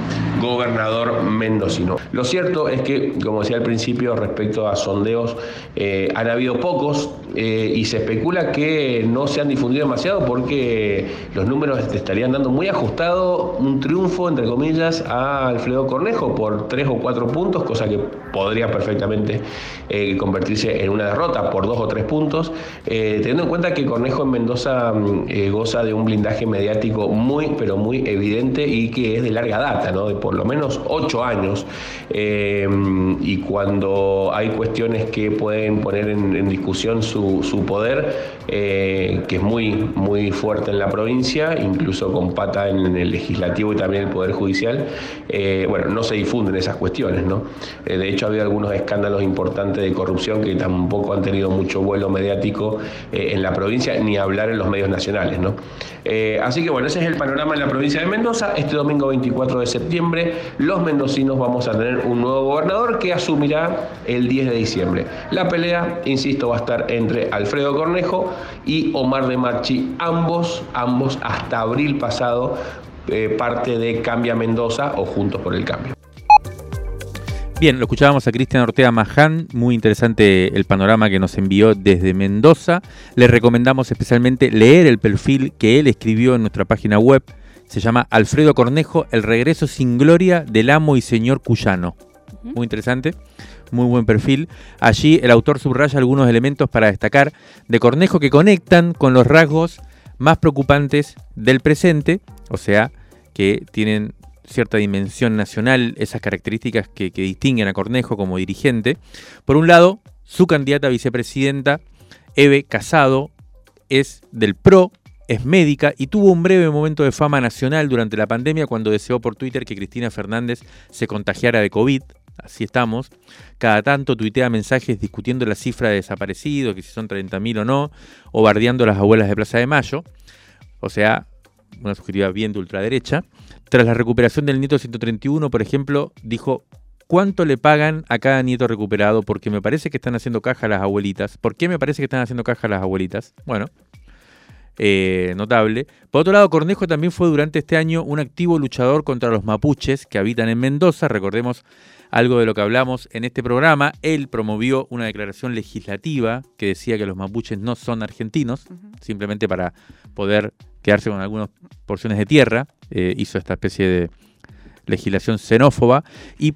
gobernador mendocino. Lo cierto es que, como decía al principio, respecto a sondeos, eh, han habido pocos eh, y se especula que no se han difundido demasiado porque los números estarían dando muy ajustado un triunfo, entre comillas, a Alfredo Cornejo por tres o cuatro puntos, cosa que podría perfectamente eh, convertirse en una derrota por dos o tres puntos, teniendo en cuenta que Cornejo en Mendoza mm, goza de un blindaje mediático muy, pero muy evidente y que es de larga data, ¿no? de por lo menos ocho años. Eh, y cuando hay cuestiones que pueden poner en, discusión su, su poder, eh, que es muy, muy fuerte en la provincia, incluso con pata en el legislativo y también el Poder Judicial, eh, bueno, no se difunden esas cuestiones. ¿no? de hecho, ha habido algunos escándalos importantes de corrupción que tampoco han tenido mucho vuelo mediático en la provincia, ni hablar en los medios nacionales. ¿no? Eh, así que bueno, ese es el panorama en la provincia de Mendoza. Este domingo 24 de septiembre los mendocinos vamos a tener un nuevo gobernador que asumirá el 10 de diciembre. La pelea, insisto, va a estar entre Alfredo Cornejo y Omar de Marchi, ambos, ambos hasta abril pasado, eh, parte de Cambia Mendoza o Juntos por el Cambio. Bien, lo escuchábamos a Cristian Ortega Maján, muy interesante el panorama que nos envió desde Mendoza. Le recomendamos especialmente leer el perfil que él escribió en nuestra página web. Se llama Alfredo Cornejo, El regreso sin gloria del amo y señor cuyano. Muy interesante, muy buen perfil. Allí el autor subraya algunos elementos para destacar de Cornejo que conectan con los rasgos más preocupantes del presente, o sea, que tienen cierta dimensión nacional, esas características que, distinguen a Cornejo como dirigente. Por un lado, su candidata a vicepresidenta, Eve Casado, es del PRO, es médica y tuvo un breve momento de fama nacional durante la pandemia cuando deseó por Twitter que Cristina Fernández se contagiara de COVID. Así estamos. Cada tanto tuitea mensajes discutiendo la cifra de desaparecidos, que si son 30.000 o no, o bardeando las abuelas de Plaza de Mayo. O sea, una sugerencia bien de ultraderecha. Tras la recuperación del nieto 131, por ejemplo, dijo, ¿cuánto le pagan a cada nieto recuperado? Porque me parece que están haciendo caja las abuelitas. ¿Por qué me parece que están haciendo caja las abuelitas? Bueno, eh, notable. Por otro lado, Cornejo también fue durante este año un activo luchador contra los mapuches que habitan en Mendoza. Recordemos algo de lo que hablamos en este programa. Él promovió una declaración legislativa que decía que los mapuches no son argentinos, simplemente para poder quedarse con algunas porciones de tierra, eh, hizo esta especie de legislación xenófoba y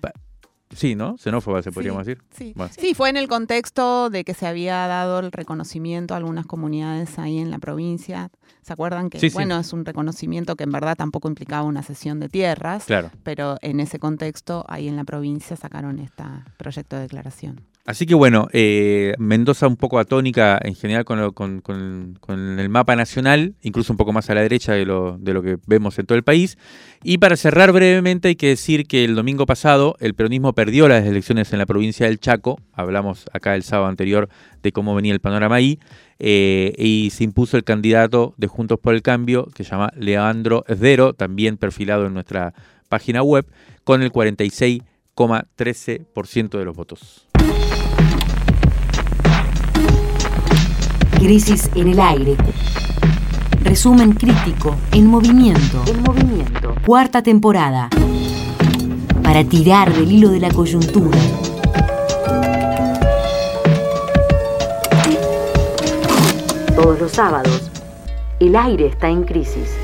Sí, ¿no? Xenófoba se podríamos decir. Sí. sí, fue en el contexto de que se había dado el reconocimiento a algunas comunidades ahí en la provincia. ¿Se acuerdan que, bueno, es un reconocimiento que en verdad tampoco implicaba una cesión de tierras? Claro. Pero en ese contexto, ahí en la provincia sacaron este proyecto de declaración. Así que bueno, eh, Mendoza un poco atónica en general con, el mapa nacional, incluso un poco más a la derecha de lo, de lo que vemos en todo el país. Y para cerrar brevemente hay que decir que el domingo pasado el peronismo perdió las elecciones en la provincia del Chaco, hablamos acá el sábado anterior de cómo venía el panorama ahí, eh, y se impuso el candidato de Juntos por el Cambio, que se llama Leandro Esdero, también perfilado en nuestra página web, con el 46,13% de los votos. Crisis en el aire. Resumen crítico en movimiento. En movimiento. Cuarta temporada. Para tirar del hilo de la coyuntura. Todos los sábados, el aire está en crisis.